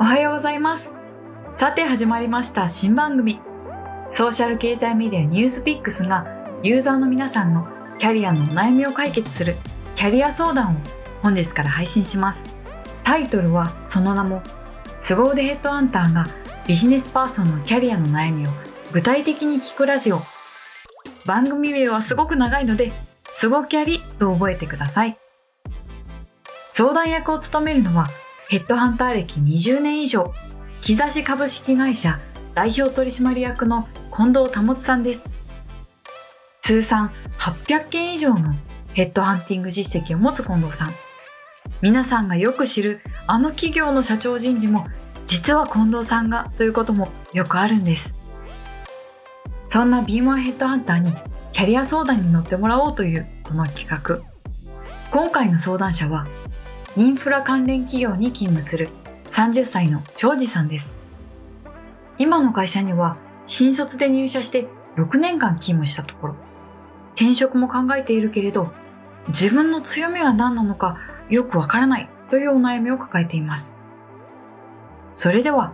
おはようございます。さて始まりました新番組。ソーシャル経済メディアニュースピックスがユーザーの皆さんのキャリアのお悩みを解決するキャリア相談を本日から配信します。タイトルはその名も凄腕ヘッドハンターがビジネスパーソンのキャリアの悩みを具体的に聞くラジオ。番組名はすごく長いので、すごキャリと覚えてください。相談役を務めるのはヘッドハンター歴20年以上、木差し株式会社代表取締役の近藤保さんです。通算800件以上のヘッドハンティング実績を持つ近藤さん。皆さんがよく知るあの企業の社長人事も実は近藤さんがということもよくあるんです。そんな B1 ヘッドハンターにキャリア相談に乗ってもらおうというこの企画。今回の相談者はインフラ関連企業に勤務する30歳の庄司さんです。今の会社には新卒で入社して6年間勤務したところ、転職も考えているけれど、自分の強みは何なのかよくわからないというお悩みを抱えています。それでは、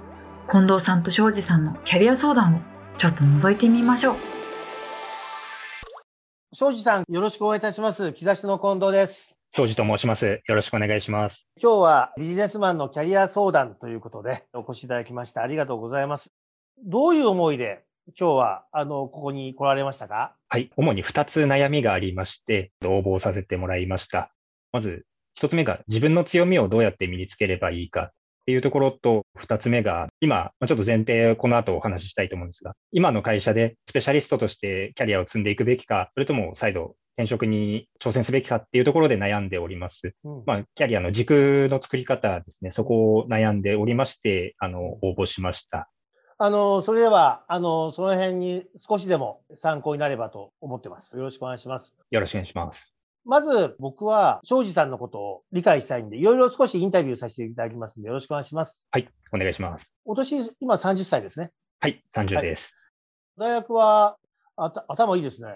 近藤さんと庄司さんのキャリア相談をちょっと覗いてみましょう。庄司さん、よろしくお願いいたします。木しの近藤です。庄司と申します。よろしくお願いします。今日はビジネスマンのキャリア相談ということでお越しいただきましてありがとうございます。どういう思いで今日はあのここに来られましたか？はい。主に2つ悩みがありまして、応募させてもらいました。まず、1つ目が自分の強みをどうやって身につければいいかっていうところと、2つ目が、今、まあちょっと前提、この後お話ししたいと思うんですが、今の会社でスペシャリストとしてキャリアを積んでいくべきか、それとも再度転職に挑戦すべきかっていうところで悩んでおります。うんまあ、キャリアの軸の作り方ですね、そこを悩んでおりまして、あの、応募しました。あの、それでは、あの、その辺に少しでも参考になればと思ってます。よろしくお願いします。よろしくお願いします。まず僕は庄司さんのことを理解したいんで、いろいろ少しインタビューさせていただきますんで、よろしくお願いします。はい、お願いします。お年、今30歳ですね。はい、30はいです。大学は、あた頭いいですね。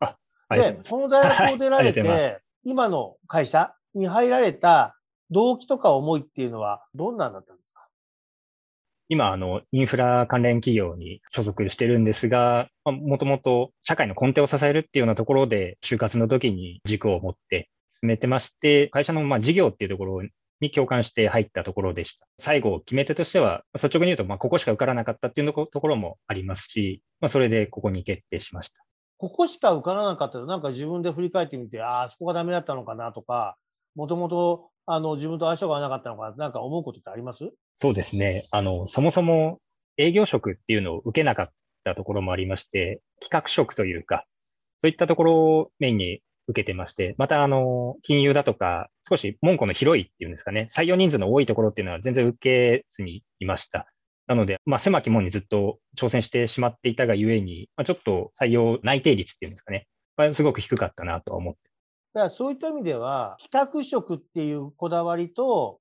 ありがとうございます。で、その大学を出られはい今の会社に入られた動機とか思いっていうのはどんなんだったんですか？今、あの、インフラ関連企業に所属してるんですが、もともと社会の根底を支えるっていうようなところで、就活の時に軸を持って進めてまして、会社のま事業っていうところに共感して入ったところでした。最後、決め手としては、率直に言うと、ま、ここしか受からなかったっていうとこところもありますし、まあ、それでここに決定しました。ここしか受からなかったら、なんか自分で振り返ってみて、ああ、そこがダメだったのかなとか、もともと、あの、自分と相性が合わなかったのかな、んか思うことってあります？そうですね。あの、そもそも営業職っていうのを受けなかったところもありまして、企画職というか、そういったところをメインに受けてまして、また、あの、金融だとか、少し門戸の広いっていうんですかね、採用人数の多いところっていうのは全然受けずにいました。なので、まあ、狭き門にずっと挑戦してしまっていたがゆえに、まあ、ちょっと採用内定率っていうんですかね、まあすごく低かったなとは思ってだからそういった意味では、企画職っていうこだわりと、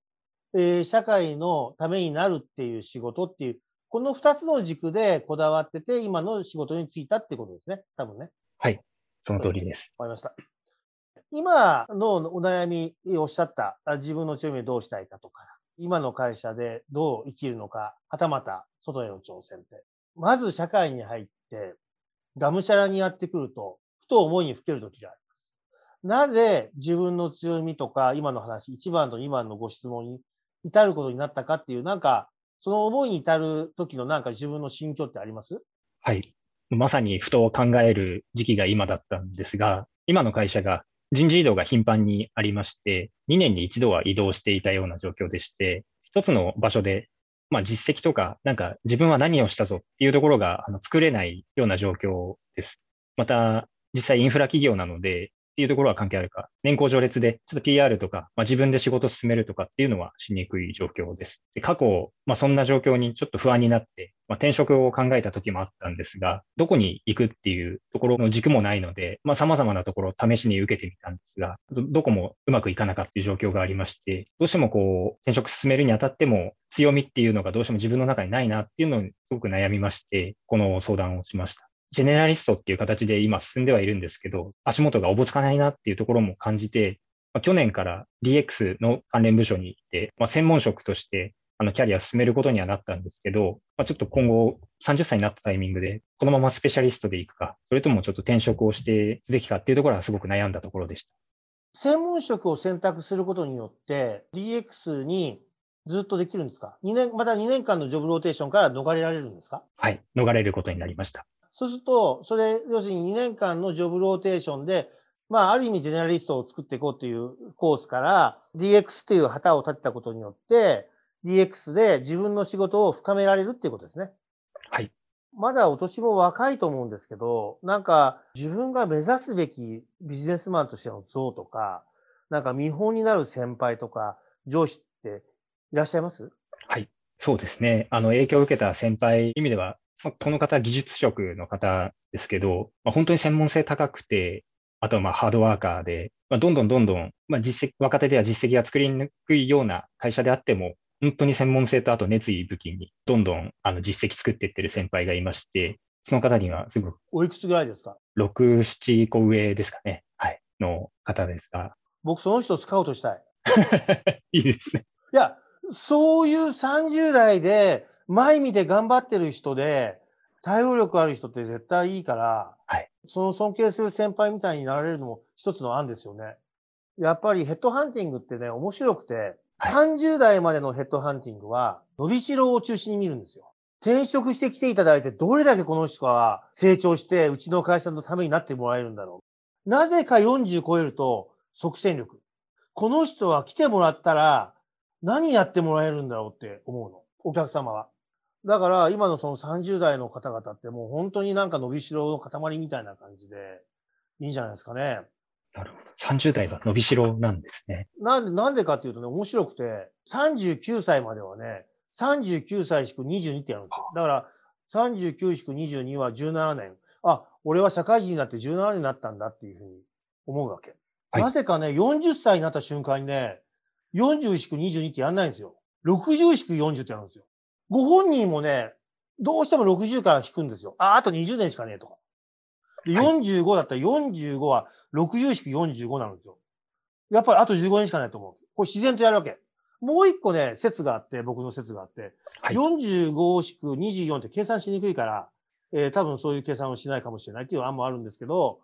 えー社会のためになるっていう仕事っていう、この二つの軸でこだわってて、今の仕事に就いたってことですね。多分ね。はい、その通りです。わかりました。今のお悩みおっしゃった、あ自分の強みをどうしたいかとか、今の会社でどう生きるのか、はたまた外への挑戦って。まず社会に入って、がむしゃらにやってくると、ふと思いにふけるときがあります。なぜ自分の強みとか、今の話、1番と2番のご質問に至ることになったかっていう、なんか、その思いに至る時のなんか自分の心境ってあります？はい。まさにふと考える時期が今だったんですが、今の会社が人事異動が頻繁にありまして、2年に一度は移動していたような状況でして、一つの場所で、まあ実績とか、なんか自分は何をしたぞっていうところが作れないような状況です。また、実際インフラ企業なので、っていうところは関係あるか、年功序列で、ちょっと PR とか、まあ、自分で仕事進めるとかっていうのはしにくい状況です。で過去、まあ、そんな状況にちょっと不安になって、まあ、転職を考えた時もあったんですが、どこに行くっていうところの軸もないので、まあ、様々なところを試しに受けてみたんですが、どどこもうまくいかなかったという状況がありまして、どうしてもこう、転職進めるにあたっても、強みっていうのがどうしても自分の中にないなっていうのにすごく悩みまして、この相談をしました。ジェネラリストっていう形で今進んではいるんですけど、足元がおぼつかないなっていうところも感じて、まあ、去年から DX の関連部署に行って、まあ、専門職としてあの、キャリアを進めることにはなったんですけど、まあ、ちょっと今後、30歳になったタイミングで、このままスペシャリストでいくか、それともちょっと転職をしてすべきかっていうところはすごく悩んだところでした。専門職を選択することによって、DX にずっとできるんですか ?2 年、また2年間のジョブローテーションから逃れられるんですか？はい、逃れることになりました。そうすると、それ、要するに2年間のジョブローテーションで、まあ、ある意味、ジェネラリストを作っていこうというコースから、DX という旗を立てたことによって、DX で自分の仕事を深められるっていうことですね。はい。まだお年も若いと思うんですけど、なんか自分が目指すべきビジネスマンとしての像とか、なんか見本になる先輩とか上司っていらっしゃいます？はい。そうですね。あの、影響を受けた先輩、意味では、この方、技術職の方ですけど、まあ、本当に専門性高くて、あとはまあハードワーカーで、まあ、どんどんどんどん、まあ、実績、若手では実績が作りにくいような会社であっても、本当に専門性とあと熱意武器に、どんどんあの実績作っていってる先輩がいまして、その方にはすごく。おいくつぐらいですか ?6、7個上ですかね。はい。の方ですが。僕、その人をスカウトしたい。いいですね。いや、そういう30代で前見て頑張ってる人で、対応力ある人って絶対いいから、はい。その尊敬する先輩みたいになられるのも一つの案ですよね。やっぱりヘッドハンティングってね、面白くて、30代までのヘッドハンティングは、伸びしろを中心に見るんですよ。転職してきていただいて、どれだけこの人は成長して、うちの会社のためになってもらえるんだろう。なぜか40超えると、即戦力。この人は来てもらったら、何やってもらえるんだろうって思うの。お客様は。だから、今のその30代の方々ってもう本当になんか伸びしろの塊みたいな感じで、いいんじゃないですかね。なるほど。30代が伸びしろなんですね。なんで、なんでかっていうとね、面白くて、39歳まではね、39歳しく22ってやるんですよ。だから、39しく22は17年。あ、俺は社会人になって17年になったんだっていうふうに思うわけ。はい、なぜかね、40歳になった瞬間にね、40しく22ってやんないんですよ。60しく40ってやるんですよ。ご本人もね、どうしても60から引くんですよ。あ、あと20年しかねえとか。で、45だったら45は60しく45なんですよ。やっぱりあと15年しかないと思う。これ自然とやるわけ。もう一個ね、説があって、僕の説があって、はい、45しく24って計算しにくいから、えー、多分そういう計算をしないかもしれないっていう案もあるんですけど、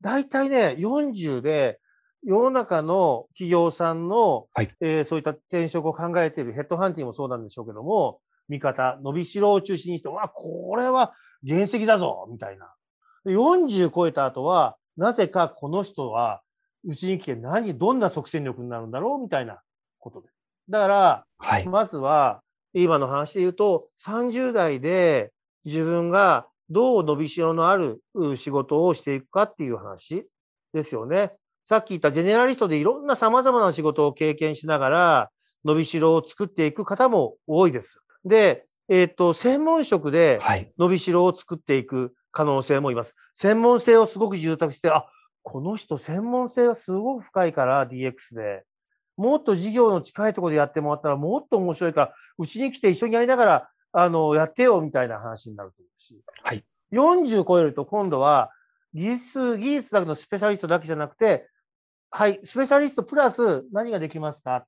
大体ね、40で世の中の企業さんの、はい、えー、そういった転職を考えているヘッドハンティングもそうなんでしょうけども、見方、伸びしろを中心にして、わ、これは原石だぞみたいな。40超えた後は、なぜかこの人は、うちに来て何、どんな即戦力になるんだろうみたいなことで。だから、はい、まずは、今の話で言うと、30代で自分がどう伸びしろのある仕事をしていくかっていう話ですよね。さっき言ったジェネラリストでいろんな様々な仕事を経験しながら、伸びしろを作っていく方も多いです。で、えっ、ー、と、専門職で伸びしろを作っていく可能性もいます。はい、専門性をすごく住宅して、あ、この人専門性がすごく深いから DX で、もっと事業の近いところでやってもらったらもっと面白いから、うちに来て一緒にやりながら、あの、やってよみたいな話になると思うし。はい。40超えると今度は、技術、技術だけのスペシャリストだけじゃなくて、はい、スペシャリストプラス何ができますか？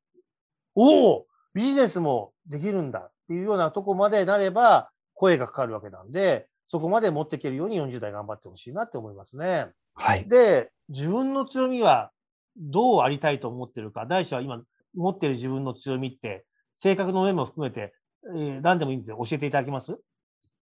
おおビジネスもできるんだ。っていうようなとこまでなれば、声がかかるわけなんで、そこまで持っていけるように40代頑張ってほしいなって思いますね。はい。で、自分の強みはどうありたいと思ってるか、大師は今持ってる自分の強みって、性格の面も含めて、えー、何でもいいんで教えていただけます？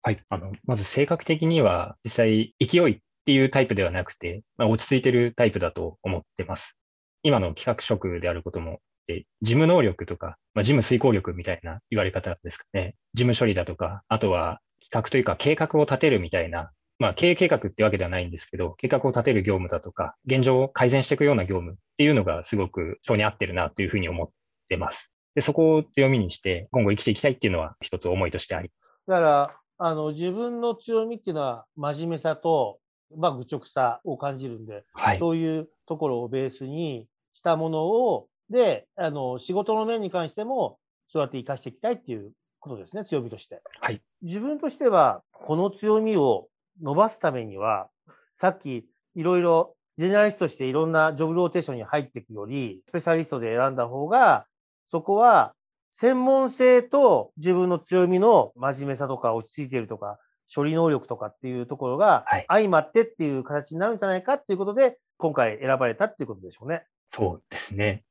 はい。あの、まず性格的には、実際、勢いっていうタイプではなくて、まあ、落ち着いてるタイプだと思ってます。今の企画職であることもで、事務能力とか、まあ、事務遂行力みたいな言われ方ですかね。事務処理だとか、あとは企画というか計画を立てるみたいな、まあ、経営計画ってわけではないんですけど、計画を立てる業務だとか、現状を改善していくような業務っていうのがすごく性に合ってるなというふうに思ってます。で、そこを強みにして、今後生きていきたいっていうのは一つ思いとしてあります。だから、あの、自分の強みっていうのは真面目さと、まあ、愚直さを感じるんで、はい、そういうところをベースにしたものをで、あの、仕事の面に関しても、そうやって活かしていきたいっていうことですね、強みとして。はい。自分としては、この強みを伸ばすためには、さっきいろいろジェネラリストとしていろんなジョブローテーションに入っていくより、スペシャリストで選んだ方が、そこは専門性と自分の強みの真面目さとか落ち着いているとか、処理能力とかっていうところがはい相まってっていう形になるんじゃないかっていうことで、今回選ばれたっていうことでしょうね。そうですね。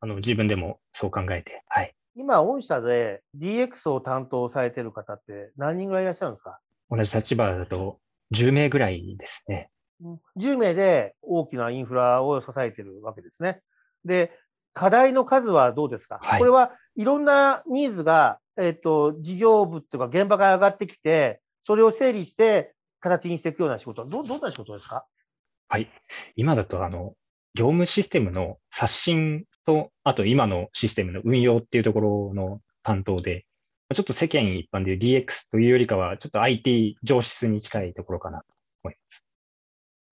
あの、自分でもそう考えて、はい。今、御社で DX を担当されてる方って何人ぐらいいらっしゃるんですか？同じ立場だと10名ぐらいですね。10名で大きなインフラを支えてるわけですね。で、課題の数はどうですか、はいこれはいろんなニーズが、えっ、と、事業部っていうか現場から上がってきて、それを整理して形にしていくような仕事、どどんな仕事ですか？はい。今だと、あの、業務システムの刷新と、あと今のシステムの運用っていうところの担当で、ちょっと世間一般でいう DX というよりかは、ちょっと IT 上質に近いところかなと思います。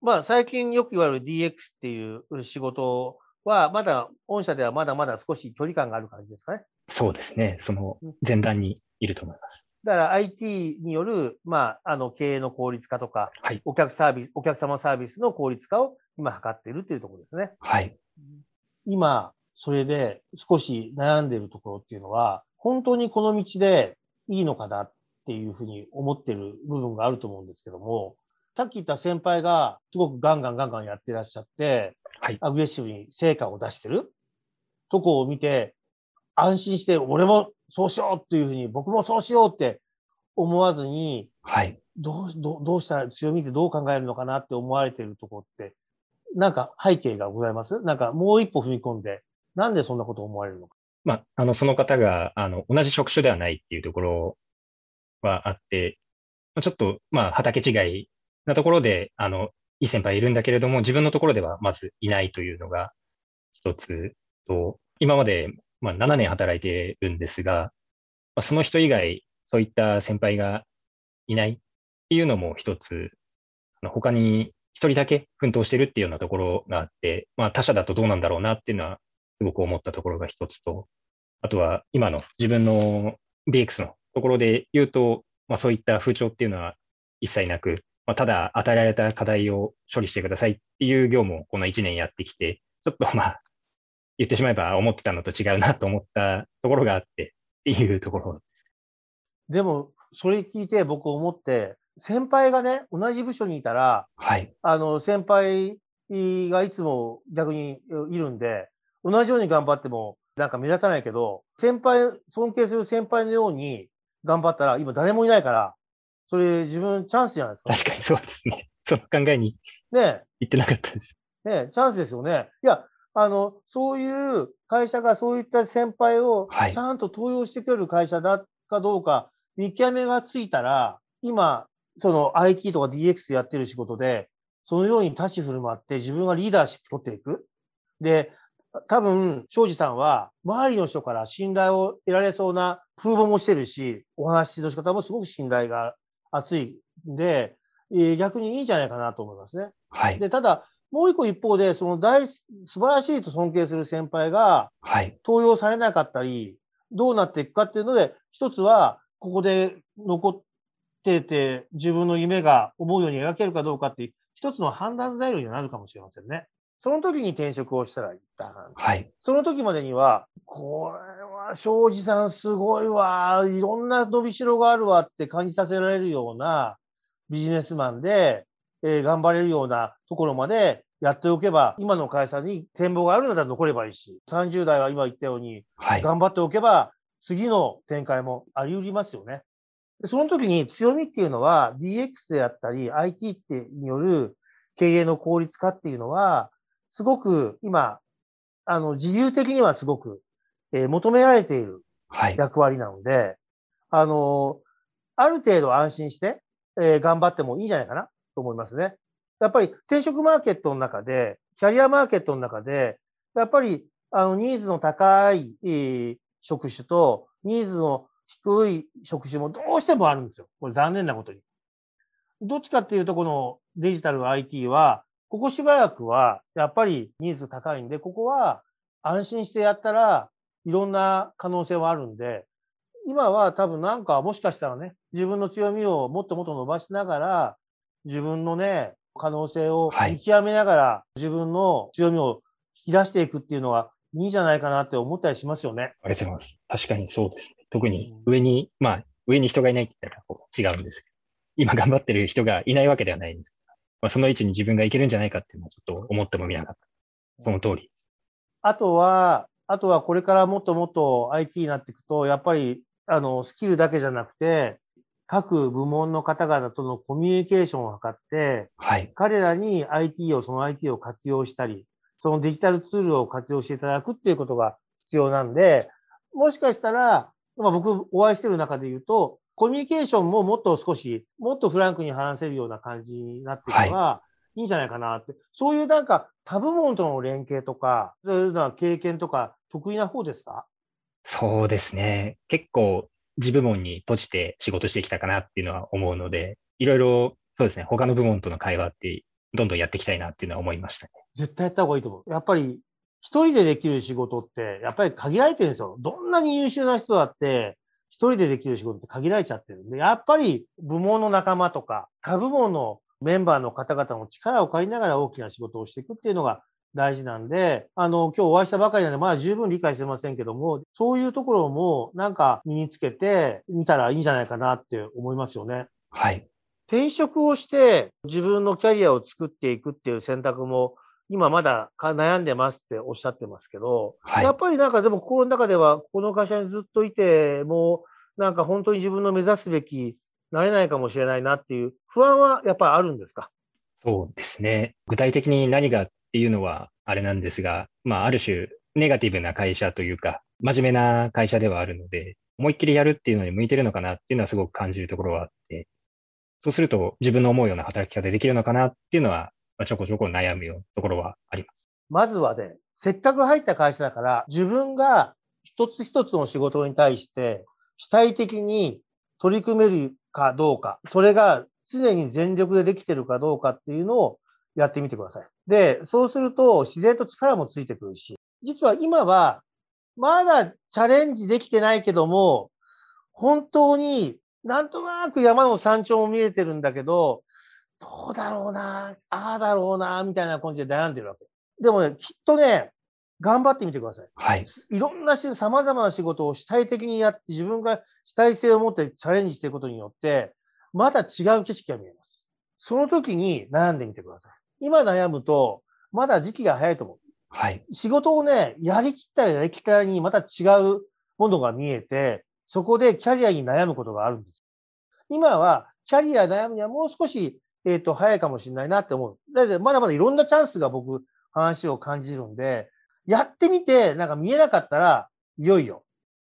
まあ、最近よく言われる DX っていう仕事は、まだ、御社ではまだまだ少し距離感がある感じですかね。そうですね。その前段にいると思います。だから IT による、まあ、あの、経営の効率化とか、はい。お客サービス、お客様サービスの効率化を今図っているっていうところですね。はい。今、それで少し悩んでいるところっていうのは、本当にこの道でいいのかなっていうふうに思ってる部分があると思うんですけども、さっき言った先輩がすごくガンガンガンガンやってらっしゃって、はいアグレッシブに成果を出してるとこを見て、安心して、俺もそうしようっていうふうに、僕もそうしようって思わずに、はい。どう、どうどうしたら強みってどう考えるのかなって思われてるところって、なんか背景がございます？なんかもう一歩踏み込んで、なんでそんなこと思われるのか？まあ、あの、その方が、あの、同じ職種ではないっていうところはあって、ちょっと、まあ、畑違いなところで、あの、いい先輩いるんだけれども、自分のところではまずいないというのが一つと、今まで、まあ、7年働いてるんですが、まあ、その人以外、そういった先輩がいないっていうのも一つ、あの他に一人だけ奮闘してるっていうようなところがあって、まあ、他社だとどうなんだろうなっていうのは、すごく思ったところが一つと、あとは今の自分の DX のところで言うと、まあ、そういった風潮っていうのは一切なく、まあ、ただ与えられた課題を処理してくださいっていう業務をこの1年やってきて、ちょっとまあ、言ってしまえば思ってたのと違うなと思ったところがあってっていうところ。でも、それ聞いて僕思って、先輩がね、同じ部署にいたら、はい。あの、先輩がいつも逆にいるんで、同じように頑張ってもなんか目立たないけど、先輩、尊敬する先輩のように頑張ったら、今誰もいないから、それ自分チャンスじゃないですか。確かにそうですね。その考えにね言ってなかったです。え、ねえ、チャンスですよね。いや、あの、そういう会社がそういった先輩をはいちゃんと登用してくれる会社だかどうか、見極めがついたら、今、その IT とか DX でやってる仕事で、そのように立ち振る舞って自分がリーダーシップ取っていく。で、多分、庄司さんは、周りの人から信頼を得られそうな風貌もしてるし、お話の仕方もすごく信頼が厚いんで、えー逆にいいんじゃないかなと思いますね。はい。で、ただ、もう一個一方で、その大、素晴らしいと尊敬する先輩がはい。登用されなかったり、どうなっていくかっていうので、一つは、ここで残ってて、自分の夢が思うように描けるかどうかっていう、一つの判断材料になるかもしれませんね。その時に転職をしたらいいかな。はい。その時までには、これは庄司さんすごいわ、いろんな伸びしろがあるわって感じさせられるようなビジネスマンで、えー頑張れるようなところまでやっておけば、今の会社に展望があるのだら残ればいいし、30代は今言ったように、はい。頑張っておけば、次の展開もあり得りますよね。でその時に強みっていうのは DX であったり IT ってによる経営の効率化っていうのは、すごく今、あの、自由的にはすごく、えー求められているはい。役割なので、あの、ある程度安心して、えー頑張ってもいいんじゃないかなと思いますね。やっぱり転職マーケットの中で、キャリアマーケットの中で、やっぱり、あの、ニーズの高い、えー職種と、ニーズの低い職種もどうしてもあるんですよ。これ残念なことに。どっちかっていうと、このデジタル IT は、ここしばらくは、やっぱりニーズ高いんで、ここは安心してやったら、いろんな可能性はあるんで、今は多分なんかもしかしたらね、自分の強みをもっともっと伸ばしながら、自分のね、可能性をはい見極めながら、自分の強みを引き出していくっていうのはいいんじゃないかなって思ったりしますよね。ありがとうございます。確かにそうですね。特に上に、まあ、上に人がいないって言ったらこう違うんですけど、今頑張ってる人がいないわけではないんですまあ、その位置に自分がいけるんじゃないかっていうのはちょっと思ってもみなかった。その通り。あとは、あとはこれからもっともっと IT になっていくと、やっぱり、あの、スキルだけじゃなくて、各部門の方々とのコミュニケーションを図って、はい、彼らに IT を、その IT を活用したり、そのデジタルツールを活用していただくっていうことが必要なんで、もしかしたら、まあ、僕お会いしてる中で言うと、コミュニケーションももっと少し、もっとフランクに話せるような感じになっていけば、はい、いいんじゃないかなって。そういうなんか他部門との連携とか、そういうような経験とか、得意な方ですか？そうですね。結構自部門に閉じて仕事してきたかなっていうのは思うので、いろいろそうですね、他の部門との会話ってどんどんやっていきたいなっていうのは思いましたね。絶対やった方がいいと思う。やっぱり一人でできる仕事って、やっぱり限られてるんですよ。どんなに優秀な人だって、一人でできる仕事って限られちゃってるんで、やっぱり部門の仲間とか、他部門のメンバーの方々の力を借りながら大きな仕事をしていくっていうのが大事なんで、あの、今日お会いしたばかりなんで、まだ十分理解してませんけども、そういうところもなんか身につけてみたらいいんじゃないかなって思いますよね。はい。転職をして自分のキャリアを作っていくっていう選択も、今まだ悩んでますっておっしゃってますけど、はい、やっぱりなんかでも心の中では、この会社にずっといて、もうなんか本当に自分の目指すべきなれないかもしれないなっていう不安はやっぱりあるんですか？そうですね。具体的に何がっていうのはあれなんですが、まあ、ある種、ネガティブな会社というか、真面目な会社ではあるので、思いっきりやるっていうのに向いてるのかなっていうのはすごく感じるところはあって、そうすると自分の思うような働き方できるのかなっていうのは、ちょこちょこ悩むようなところはあります。まずはね、せっかく入った会社だから、自分が一つ一つの仕事に対して、主体的に取り組めるかどうか、それが常に全力でできてるかどうかっていうのをやってみてください。で、そうすると自然と力もついてくるし、実は今はまだチャレンジできてないけども、本当になんとなく山の山頂も見えてるんだけど、どうだろうな、ああだろうな、みたいな感じで悩んでるわけ。でもね、きっとね、頑張ってみてください。はい。いろんなし、様々な仕事を主体的にやって、自分が主体性を持ってチャレンジしていくことによって、また違う景色が見えます。その時に悩んでみてください。今悩むと、まだ時期が早いと思う。はい。仕事をね、やりきったらやりきったらにまた違うものが見えて、そこでキャリアに悩むことがあるんです。今は、キャリア悩むにはもう少し、えっ、ー、と、早いかもしれないなって思う。だってまだまだいろんなチャンスが僕、話を感じるんで、やってみて、なんか見えなかったら、いよいよ。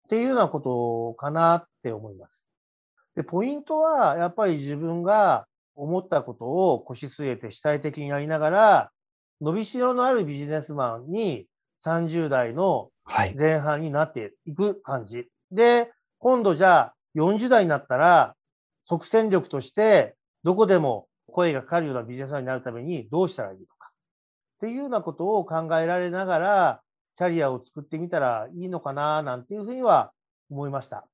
っていうようなことかなって思います。で、ポイントは、やっぱり自分が思ったことを腰据えて主体的にやりながら、伸びしろのあるビジネスマンに30代の前半になっていく感じ。はい、で、今度じゃあ40代になったら、即戦力としてどこでも声がかかるようなビジネスマンになるためにどうしたらいいのか。っていうようなことを考えられながら、キャリアを作ってみたらいいのかな、なんていうふうには思いました。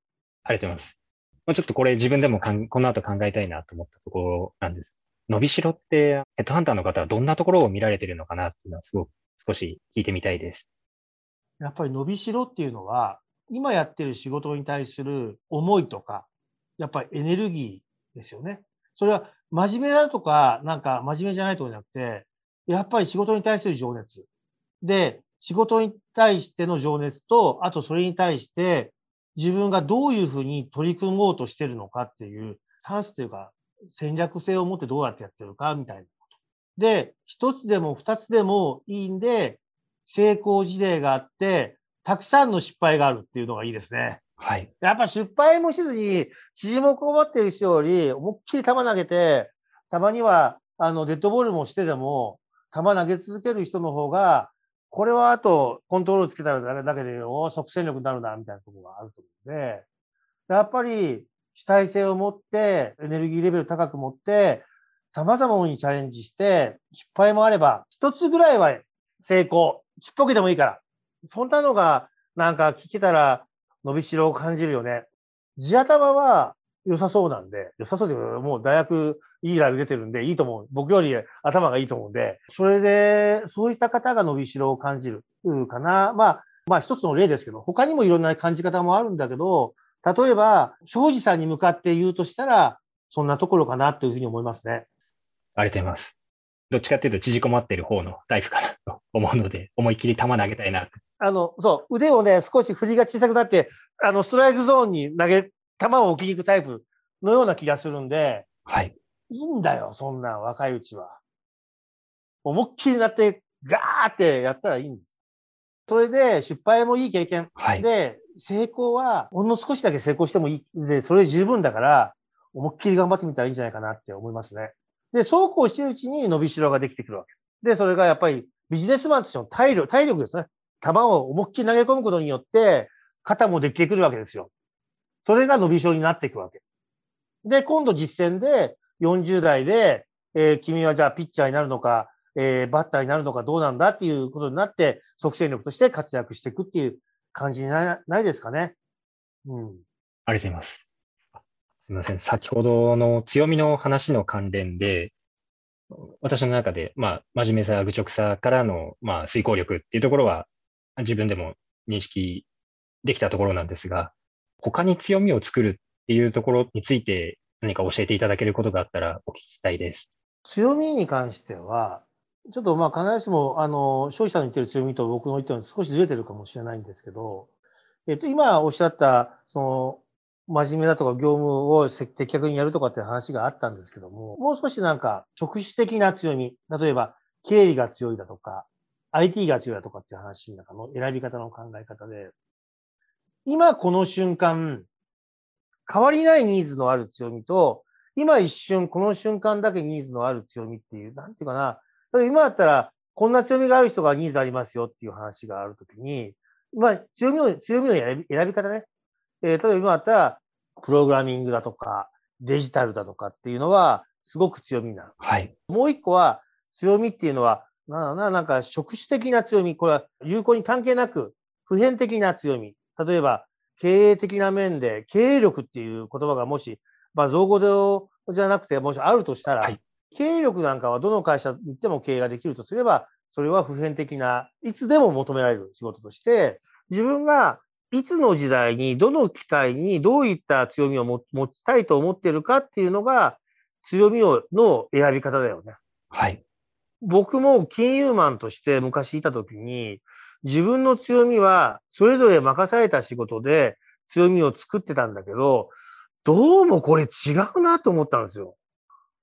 ありがとうございます。まあ、ちょっとこれ自分でもかんこの後考えたいなと思ったところなんです。伸びしろって、ヘッドハンターの方はどんなところを見られてるのかなっていうのはすごく少し聞いてみたいです。やっぱり伸びしろっていうのは、今やってる仕事に対する思いとか、やっぱりエネルギーですよね。それは真面目だとか、なんか真面目じゃないとかじゃなくて、やっぱり仕事に対する情熱。で、仕事に対しての情熱と、あとそれに対して自分がどういうふうに取り組もうとしてるのかっていう、チャンスというか、戦略性を持ってどうやってやってるかみたいなこと。で、一つでも二つでもいいんで、成功事例があって、たくさんの失敗があるっていうのがいいですね。はい。やっぱ失敗もしずに、縮もこまってる人より、思いっきり球投げて、たまには、あの、デッドボールもしてでも、球投げ続ける人の方が、これはあとコントロールつけたらだけで、お即戦力になるな、みたいなところがあると思うんで、やっぱり主体性を持って、エネルギーレベル高く持って、様々にチャレンジして、失敗もあれば、一つぐらいは成功。ちっぽけでもいいから。そんなのが、なんか聞けたら伸びしろを感じるよね。地頭は良さそうなんで、良さそうでもう大学いいライブ出てるんでいいと思う。僕より頭がいいと思うんで、それで、そういった方が伸びしろを感じる。かな。まあ、まあ一つの例ですけど、他にもいろんな感じ方もあるんだけど、例えば、庄司さんに向かって言うとしたら、そんなところかなというふうに思いますね。ありがとうございます。どっちかっていうと縮こまってる方のタイプかなと思うので、思いっきり球投げたいな。あの、そう、腕をね、少し振りが小さくなって、あの、ストライクゾーンに投げ、球を置きに行くタイプのような気がするんで、はい。いいんだよ、そんな若いうちは。思いっきりなって、ガーってやったらいいんです。それで、失敗もいい経験。はい、で、成功は、ほんの少しだけ成功してもいい。で、それ十分だから、思いっきり頑張ってみたらいいんじゃないかなって思いますね。で、そうこうしてるうちに伸びしろができてくるわけ。で、それがやっぱりビジネスマンとしての体力、体力ですね。球を思いっきり投げ込むことによって、肩もできてくるわけですよ。それが伸びしろになっていくわけ。で、今度実践で40代で、えー、君はじゃあピッチャーになるのか、えー、バッターになるのかどうなんだっていうことになって、即戦力として活躍していくっていう感じになないですかね。うん。ありがとうございます。すみません。先ほどの強みの話の関連で、私の中で、まあ、真面目さ、愚直さからの、まあ、遂行力っていうところは、自分でも認識できたところなんですが、他に強みを作るっていうところについて何か教えていただけることがあったらお聞きしたいです。強みに関しては、ちょっとまあ必ずしも、あの、消費者の言ってる強みと僕の言ってるの少しずれてるかもしれないんですけど、えっと、今おっしゃった、その、真面目だとか業務を的確にやるとかっていう話があったんですけども、もう少しなんか直視的な強み、例えば経理が強いだとか、IT が強いだとかっていう話の中の選び方の考え方で、今この瞬間、変わりないニーズのある強みと、今一瞬、この瞬間だけニーズのある強みっていう、なんていうかな、今だったら、こんな強みがある人がニーズありますよっていう話があるときに、まあ、強みの、強みの選び選び方ね。えー、例えば今だったら、プログラミングだとか、デジタルだとかっていうのは、すごく強みになる。はい。もう一個は、強みっていうのは、なななんか、職種的な強み。これは有効に関係なく、普遍的な強み。例えば、経営的な面で、経営力っていう言葉がもし、まあ、造語でじゃなくて、もしあるとしたら、はい、経営力なんかはどの会社に行っても経営ができるとすれば、それは普遍的な、いつでも求められる仕事として、自分がいつの時代に、どの機会にどういった強みを持ちたいと思っているかっていうのが、強みをの選び方だよね。はい。僕も金融マンとして昔いたときに、自分の強みは、それぞれ任された仕事で強みを作ってたんだけど、どうもこれ違うなと思ったんですよ。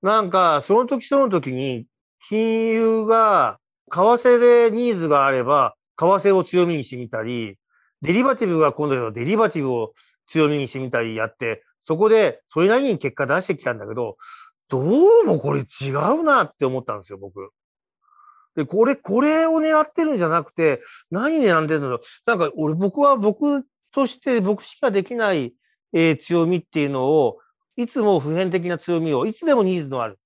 なんか、その時その時に、金融が、為替でニーズがあれば、為替を強みにしてみたり、デリバティブが今度はデリバティブを強みにしてみたりやって、そこでそれなりに結果出してきたんだけど、どうもこれ違うなって思ったんですよ、僕。で、これ、これを狙ってるんじゃなくて、何狙んでるのなんか、俺、僕は僕として僕しかできない、えー、強みっていうのを、いつも普遍的な強みを、いつでもニーズのある。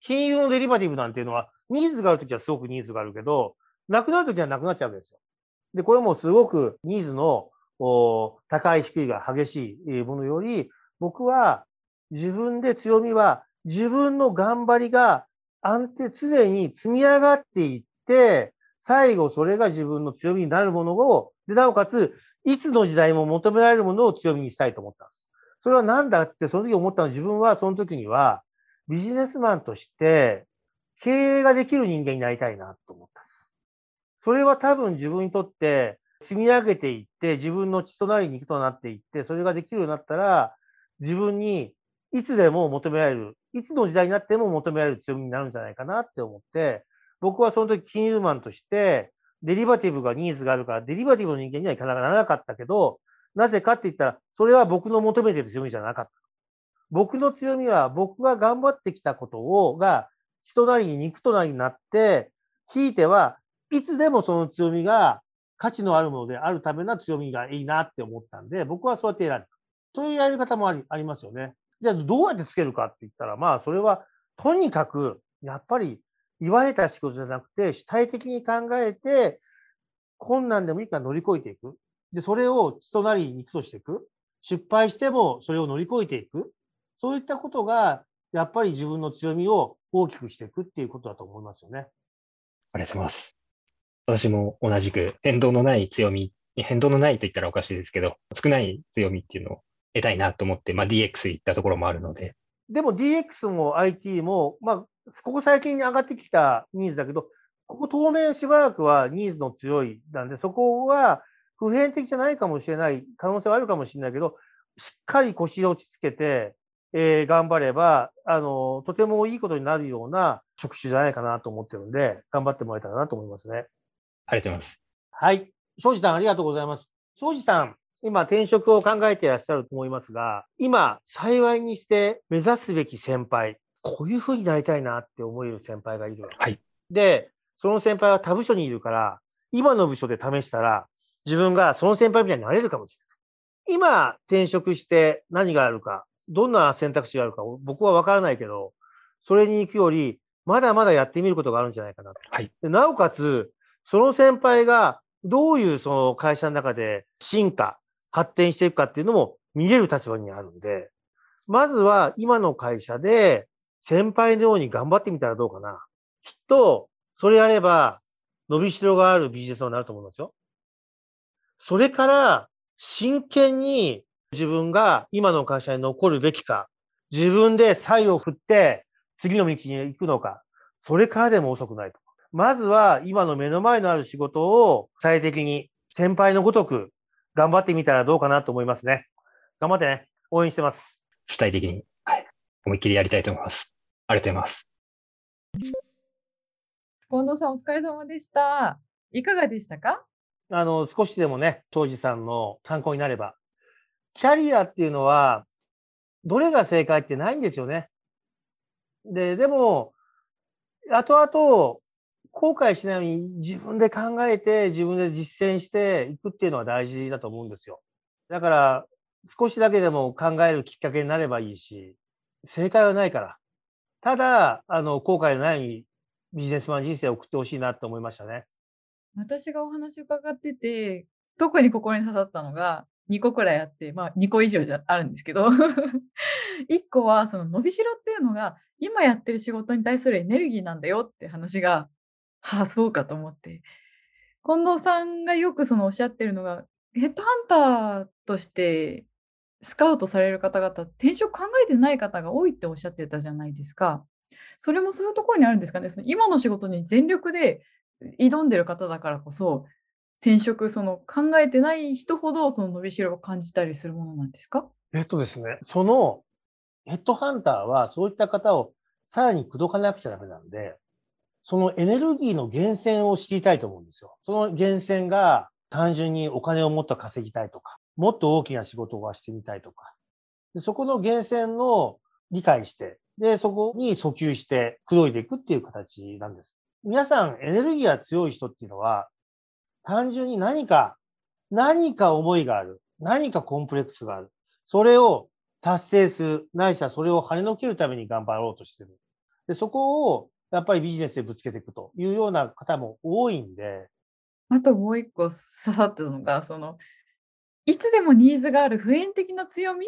金融のデリバティブなんていうのは、ニーズがあるときはすごくニーズがあるけど、なくなるときはなくなっちゃうんですよ。で、これもすごくニーズの高い低いが激しいものより、僕は自分で強みは自分の頑張りが安定、常に積み上がっていって、最後それが自分の強みになるものを、で、なおかつ、いつの時代も求められるものを強みにしたいと思ったんです。それは何だって、その時思ったの自分はその時には、ビジネスマンとして経営ができる人間になりたいなと思ったんです。それは多分自分にとって積み上げていって、自分の血となり肉となっていって、それができるようになったら、自分にいつでも求められる、いつの時代になっても求められる強みになるんじゃないかなって思って、僕はその時金融マンとして、デリバティブがニーズがあるから、デリバティブの人間にはならなかったけど、なぜかって言ったら、それは僕の求めている強みじゃなかった。僕の強みは、僕が頑張ってきたことを、が、血となりに肉となりになって、ひいては、いつでもその強みが価値のあるものであるための強みがいいなって思ったんで、僕はそうやって選んだ。そういうやり方もありありますよね。じゃあどうやってつけるかって言ったら、まあそれはとにかくやっぱり言われた仕事じゃなくて主体的に考えて困難でもいいから乗り越えていく。で、それを血となり肉としていく。失敗してもそれを乗り越えていく。そういったことが、やっぱり自分の強みを大きくしていくっていうことだと思いますよね。ありがとうございます。私も同じく変動のない強み、変動のないと言ったらおかしいですけど、少ない強みっていうのを得たいなと思って、まあ、DX 行ったところもあるので。でも DX も IT も、まあ、ここ最近上がってきたニーズだけど、ここ当面しばらくはニーズの強いなんで、そこは普遍的じゃないかもしれない、可能性はあるかもしれないけど、しっかり腰を落ち着けて、えー、頑張れば、あの、とてもいいことになるような職種じゃないかなと思ってるんで、頑張ってもらえたらなと思いますね。ありがとうございます。はい。庄司さん、ありがとうございます。庄司さん、今、転職を考えていらっしゃると思いますが、今、幸いにして目指すべき先輩、こういうふうになりたいなって思える先輩がいる。はい。で、その先輩は他部署にいるから、今の部署で試したら、自分がその先輩みたいになれるかもしれない。今、転職して何があるか、どんな選択肢があるか、僕はわからないけど、それに行くより、まだまだやってみることがあるんじゃないかな。はい。なおかつ、その先輩がどういうその会社の中で進化、発展していくかっていうのも見れる立場にあるんで、まずは今の会社で先輩のように頑張ってみたらどうかな。きっと、それやれば伸びしろがあるビジネスになると思いますよ。それから、真剣に自分が今の会社に残るべきか、自分で才を振って次の道に行くのか、それからでも遅くないと。まずは今の目の前のある仕事を最適に先輩のごとく頑張ってみたらどうかなと思いますね。頑張ってね。応援してます。主体的に、はい、思いっきりやりたいと思います。ありがとうございます。近藤さんお疲れ様でした。いかがでしたか？あの、少しでもね、庄司さんの参考になれば。キャリアっていうのは、どれが正解ってないんですよね。で、でも、後々、後悔しないように自分で考えて、自分で実践していくっていうのは大事だと思うんですよ。だから、少しだけでも考えるきっかけになればいいし、正解はないから。ただ、あの、後悔のないようにビジネスマン人生を送ってほしいなと思いましたね。私がお話伺ってて、特に心に刺さったのが、2個くらいあって、まあ2個以上あるんですけど、1個はその伸びしろっていうのが、今やってる仕事に対するエネルギーなんだよって話が、はあ、そうかと思って。近藤さんがよくそのおっしゃってるのが、ヘッドハンターとしてスカウトされる方々、転職考えてない方が多いっておっしゃってたじゃないですか。それもそういうところにあるんですかね。その今の仕事に全力で挑んでる方だからこそ、転職、その考えてない人ほどその伸びしろを感じたりするものなんですか？えっとですね、そのヘッドハンターはそういった方をさらに口説かなくちゃダメなんで、そのエネルギーの源泉を知りたいと思うんですよ。その源泉が単純にお金をもっと稼ぎたいとか、もっと大きな仕事をしてみたいとか、でそこの源泉を理解して、で、そこに訴求して口説いていくっていう形なんです。皆さんエネルギーが強い人っていうのは、単純に何か、何か思いがある。何かコンプレックスがある。それを達成する。ないしはそれを跳ねのけるために頑張ろうとしてる。で、そこをやっぱりビジネスでぶつけていくというような方も多いんで。あともう一個刺さったのが、その、いつでもニーズがある普遍的な強み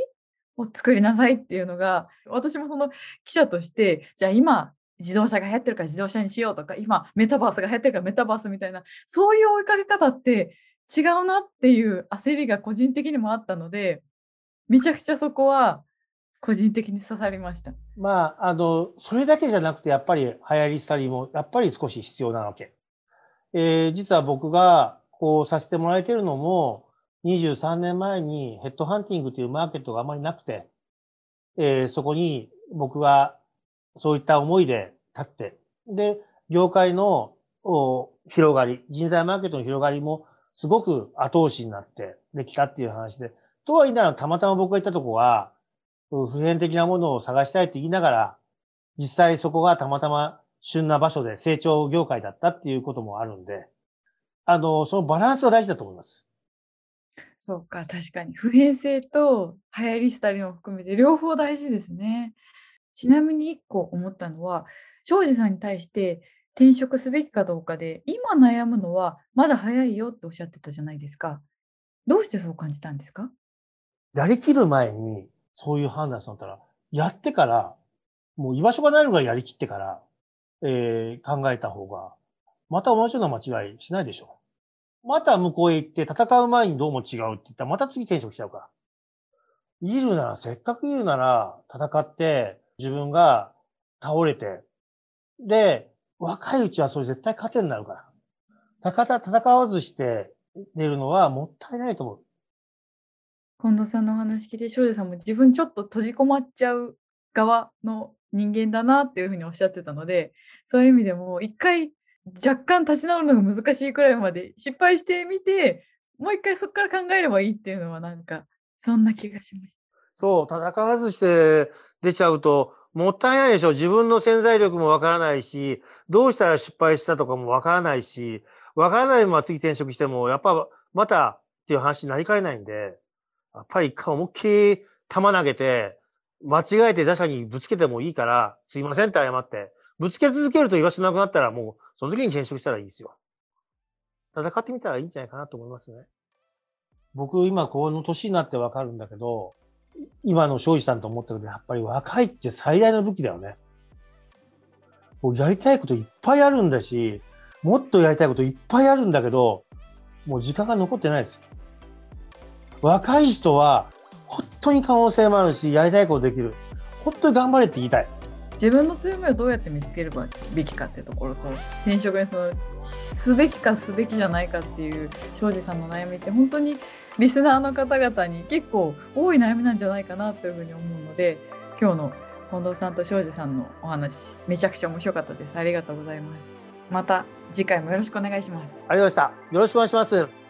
を作りなさいっていうのが、私もその記者として、じゃあ今、自動車が流行ってるから自動車にしようとか、今メタバースが流行ってるからメタバースみたいな、そういう追いかけ方って違うなっていう焦りが個人的にもあったので、めちゃくちゃそこは個人的に刺さりました。まあ、あの、それだけじゃなくて、やっぱり流行り廃りも、やっぱり少し必要なわけ。えー、実は僕がこうさせてもらえてるのも、23年前にヘッドハンティングというマーケットがあまりなくて、えー、そこに僕がそういった思いで立って、で、業界の広がり、人材マーケットの広がりもすごく後押しになってできたっていう話で、とは言いながらたまたま僕が行ったとこは、普遍的なものを探したいって言いながら、実際そこがたまたま旬な場所で成長業界だったっていうこともあるんで、あの、そのバランスは大事だと思います。そうか、確かに。普遍性と流行り廃りも含めて両方大事ですね。ちなみに1個思ったのは、庄司さんに対して転職すべきかどうかで、今悩むのはまだ早いよっておっしゃってたじゃないですか。どうしてそう感じたんですか？やりきる前にそういう判断されたら、やってから、もう居場所がないのがやりきってから、えー、考えた方が、また同じような間違いしないでしょ。また向こうへ行って戦う前にどうも違うって言ったらまた次転職しちゃうから。いるなら、せっかくいるなら戦って自分が倒れて、で、若いうちはそれ絶対糧になるから。戦わずして出るのはもったいないと思う。近藤さんのお話聞いて庄司さんも自分ちょっと閉じこまっちゃう側の人間だなっていうふうにおっしゃってたのでそういう意味でも一回若干立ち直るのが難しいくらいまで失敗してみてもう一回そこから考えればいいっていうのはなんかそんな気がします。そう、戦わずして出ちゃうと、もったいないでしょ。自分の潜在力もわからないし、どうしたら失敗したとかもわからないし、わからないまま次転職しても、やっぱまたっていう話になりかねないんで、やっぱり一回思いっきり球投げて、間違えて打者にぶつけてもいいから、すいませんって謝って、ぶつけ続けると居場所なくなったらもう、その時に転職したらいいですよ。戦ってみたらいいんじゃないかなと思いますね。僕、今この年になってわかるんだけど、今の庄司さんと思ったけど、やっぱり若いって最大の武器だよね。もうやりたいこといっぱいあるんだし、もっとやりたいこといっぱいあるんだけど、もう時間が残ってないですよ。若い人は、本当に可能性もあるし、やりたいことできる。本当に頑張れって言いたい。自分の強みをどうやって見つければべきかっていうところと転職にそのすべきかすべきじゃないかっていう庄司さんの悩みって本当にリスナーの方々に結構多い悩みなんじゃないかなというふうに思うので今日の近藤さんと庄司さんのお話めちゃくちゃ面白かったです。ありがとうございます。また次回もよろしくお願いします。ありがとうございました。よろしくお願いします